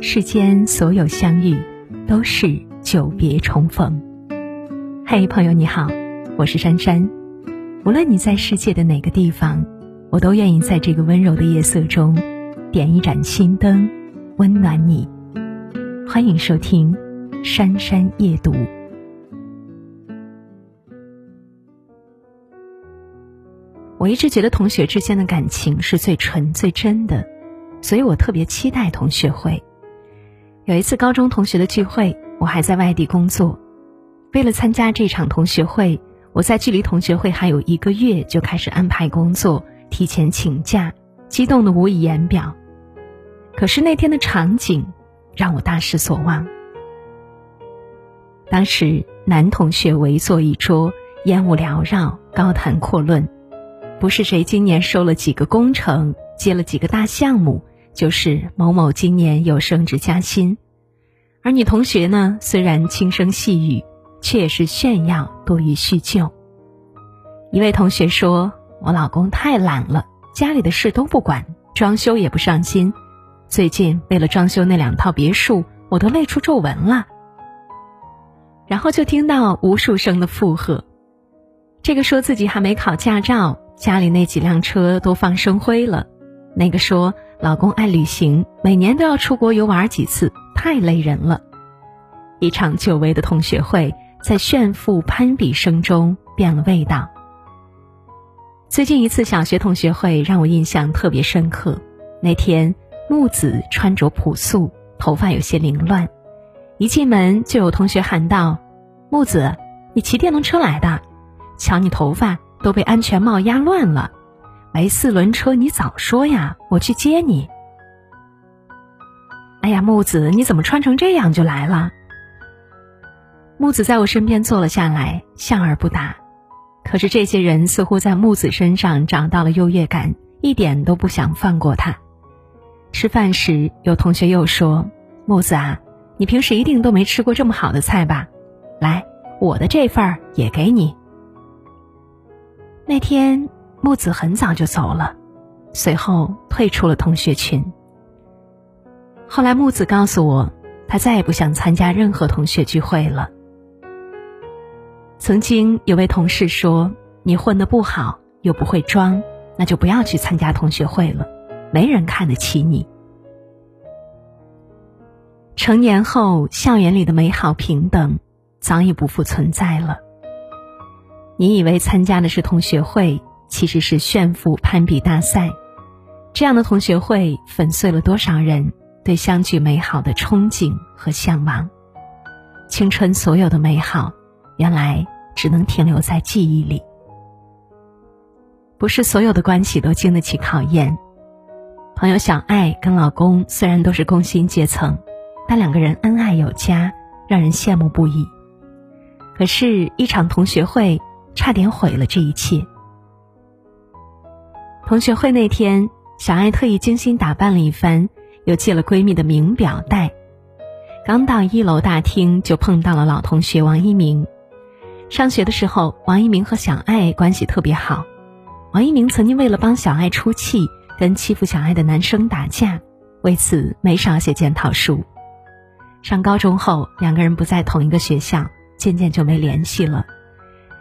世间所有相遇，都是久别重逢。嘿，朋友你好，我是珊珊。无论你在世界的哪个地方，我都愿意在这个温柔的夜色中，点一盏心灯，温暖你。欢迎收听《珊珊夜读》。我一直觉得同学之间的感情是最纯最真的，所以我特别期待同学会。有一次高中同学的聚会，我还在外地工作，为了参加这场同学会，我在距离同学会还有一个月就开始安排工作，提前请假，激动的无以言表。可是那天的场景让我大失所望。当时男同学围坐一桌，烟雾缭绕，高谈阔论。不是谁今年收了几个工程，接了几个大项目，就是某某今年有升职加薪。而女同学呢，虽然轻声细语，却也是炫耀多于叙旧。一位同学说：“我老公太懒了，家里的事都不管，装修也不上心。最近为了装修那两套别墅，我都累出皱纹了。”然后就听到无数声的附和。这个说自己还没考驾照。家里那几辆车都放生灰了，那个说老公爱旅行，每年都要出国游玩几次，太累人了。一场久违的同学会在炫富攀比声中变了味道。最近一次小学同学会让我印象特别深刻，那天木子穿着朴素，头发有些凌乱，一进门就有同学喊道：“木子，你骑电动车来的？瞧你头发。”都被安全帽压乱了，没四轮车你早说呀，我去接你。哎呀，木子，你怎么穿成这样就来了？木子在我身边坐了下来，笑而不答。可是这些人似乎在木子身上找到了优越感，一点都不想放过他。吃饭时，有同学又说：“木子啊，你平时一定都没吃过这么好的菜吧？来，我的这份儿也给你。”那天，木子很早就走了，随后退出了同学群。后来，木子告诉我，他再也不想参加任何同学聚会了。曾经有位同事说：“你混得不好，又不会装，那就不要去参加同学会了，没人看得起你。”成年后，校园里的美好平等早已不复存在了。你以为参加的是同学会，其实是炫富攀比大赛。这样的同学会粉碎了多少人对相聚美好的憧憬和向往？青春所有的美好，原来只能停留在记忆里。不是所有的关系都经得起考验。朋友小爱跟老公虽然都是工薪阶层，但两个人恩爱有加，让人羡慕不已。可是，一场同学会。差点毁了这一切。同学会那天，小爱特意精心打扮了一番，又借了闺蜜的名表带。刚到一楼大厅，就碰到了老同学王一鸣。上学的时候，王一鸣和小爱关系特别好。王一鸣曾经为了帮小爱出气，跟欺负小爱的男生打架，为此没少写检讨书。上高中后，两个人不在同一个学校，渐渐就没联系了。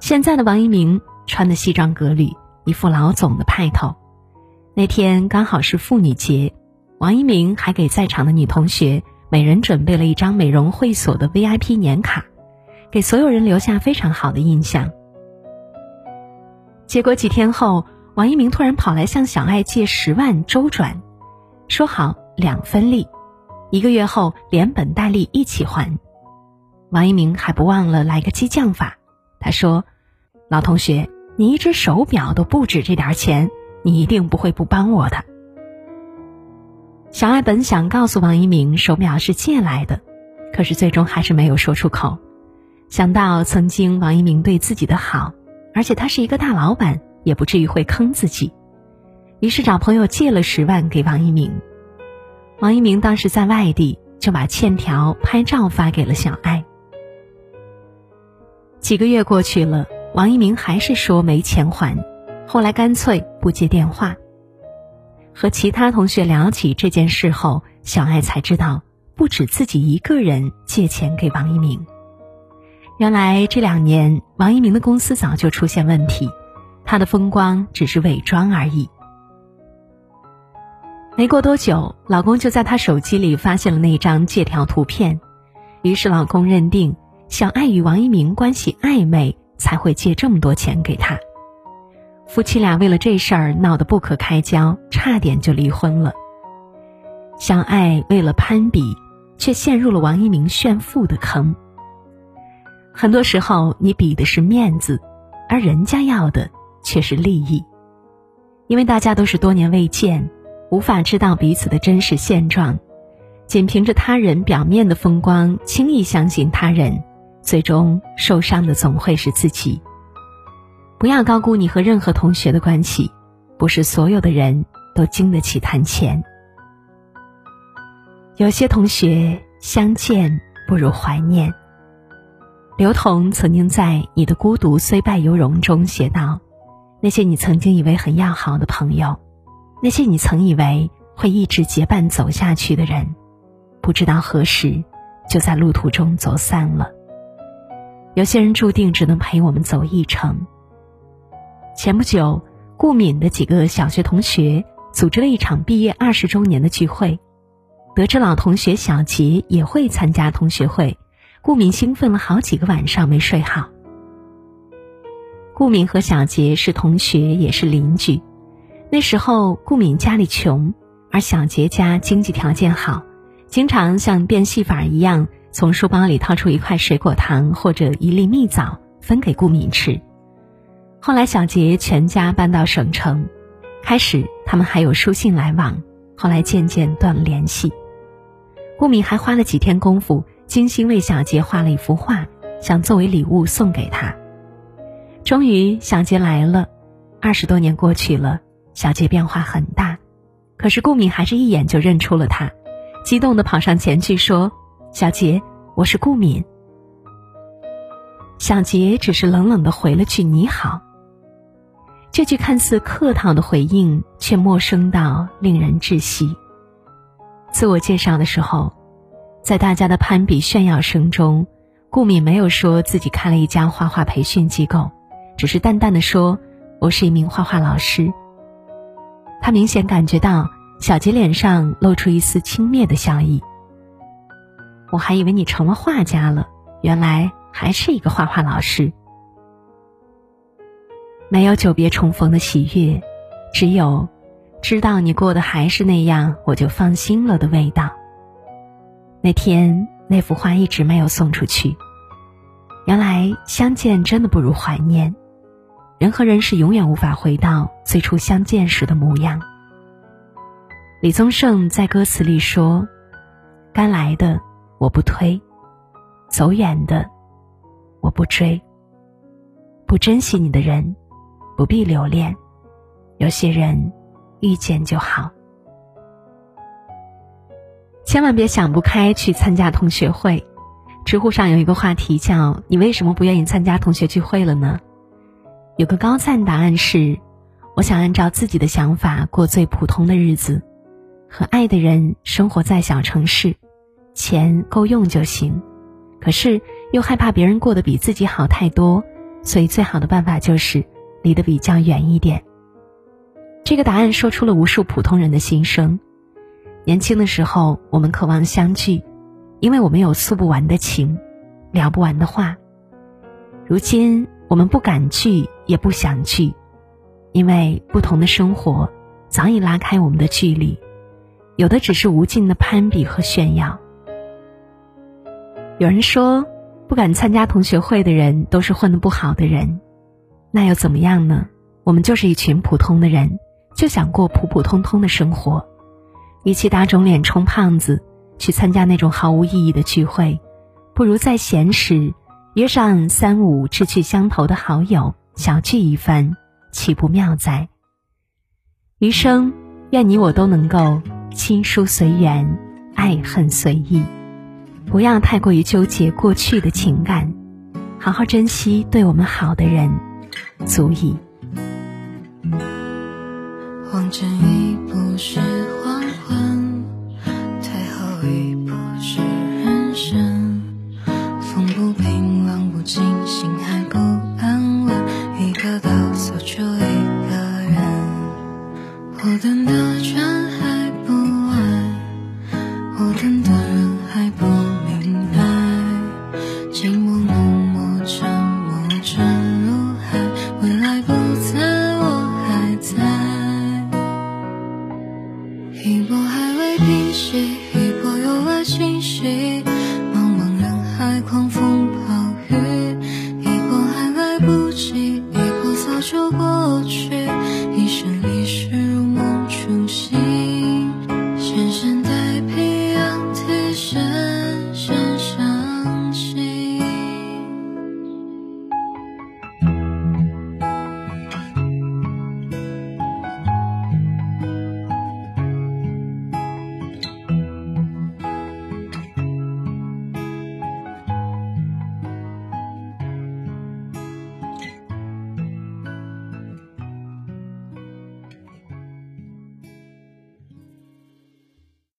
现在的王一鸣穿的西装革履，一副老总的派头。那天刚好是妇女节，王一鸣还给在场的女同学每人准备了一张美容会所的 VIP 年卡，给所有人留下非常好的印象。结果几天后，王一鸣突然跑来向小爱借十万周转，说好两分利，一个月后连本带利一起还。王一鸣还不忘了来个激将法，他说。老同学，你一只手表都不止这点钱，你一定不会不帮我的。小爱本想告诉王一鸣手表是借来的，可是最终还是没有说出口。想到曾经王一鸣对自己的好，而且他是一个大老板，也不至于会坑自己，于是找朋友借了十万给王一鸣。王一鸣当时在外地，就把欠条拍照发给了小爱。几个月过去了。王一鸣还是说没钱还，后来干脆不接电话。和其他同学聊起这件事后，小爱才知道不止自己一个人借钱给王一鸣。原来这两年，王一鸣的公司早就出现问题，他的风光只是伪装而已。没过多久，老公就在他手机里发现了那张借条图片，于是老公认定小爱与王一鸣关系暧昧，才会借这么多钱给他。夫妻俩为了这事儿闹得不可开交，差点就离婚了。小爱为了攀比，却陷入了王一鸣炫富的坑。很多时候，你比的是面子，而人家要的却是利益。因为大家都是多年未见，无法知道彼此的真实现状，仅凭着他人表面的风光，轻易相信他人，最终受伤的总会是自己。不要高估你和任何同学的关系，不是所有的人都经得起谈钱。有些同学相见不如怀念。刘同曾经在《你的孤独虽败犹荣》中写道：“那些你曾经以为很要好的朋友，那些你曾以为会一直结伴走下去的人，不知道何时就在路途中走散了。有些人注定只能陪我们走一程。”前不久，顾敏的几个小学同学组织了一场毕业二十周年的聚会，得知老同学小杰也会参加同学会。顾敏兴奋了好几个晚上没睡好。顾敏和小杰是同学，也是邻居。那时候顾敏家里穷，而小杰家经济条件好，经常像变戏法一样从书包里掏出一块水果糖或者一粒蜜枣分给顾敏吃。后来小杰全家搬到省城，开始他们还有书信来往，后来渐渐断了联系。顾敏还花了几天功夫。精心为小杰画了一幅画，想作为礼物送给他。终于，小杰来了。二十多年过去了，小杰变化很大，可是顾敏还是一眼就认出了他，激动的跑上前去说：“小杰，我是顾敏。”小杰只是冷冷的回了句“你好”。这句看似客套的回应，却陌生到令人窒息。自我介绍的时候。在大家的攀比炫耀声中，顾敏没有说自己开了一家画画培训机构，只是淡淡的说：“我是一名画画老师。”他明显感觉到小杰脸上露出一丝轻蔑的笑意。我还以为你成了画家了，原来还是一个画画老师。没有久别重逢的喜悦，只有知道你过得还是那样，我就放心了的味道。那天那幅画一直没有送出去。原来相见真的不如怀念，人和人是永远无法回到最初相见时的模样。李宗盛在歌词里说：“该来的我不推，走远的我不追。不珍惜你的人，不必留恋。有些人遇见就好。”千万别想不开去参加同学会。知乎上有一个话题叫“你为什么不愿意参加同学聚会了呢？”有个高赞答案是：“我想按照自己的想法过最普通的日子，和爱的人生活在小城市，钱够用就行。可是又害怕别人过得比自己好太多，所以最好的办法就是离得比较远一点。”这个答案说出了无数普通人的心声。年轻的时候，我们渴望相聚，因为我们有诉不完的情，聊不完的话。如今，我们不敢聚，也不想聚，因为不同的生活早已拉开我们的距离，有的只是无尽的攀比和炫耀。有人说，不敢参加同学会的人都是混得不好的人，那又怎么样呢？我们就是一群普通的人，就想过普普通通的生活。与其打肿脸充胖子，去参加那种毫无意义的聚会，不如在闲时约上三五志趣相投的好友小聚一番，岂不妙哉？余生，愿你我都能够亲疏随缘，爱恨随意，不要太过于纠结过去的情感。好好珍惜对我们好的人。足矣往前一步是黄昏退后一步是人生。风不平浪不静心还不安稳一个岛锁住一个人。我等的船还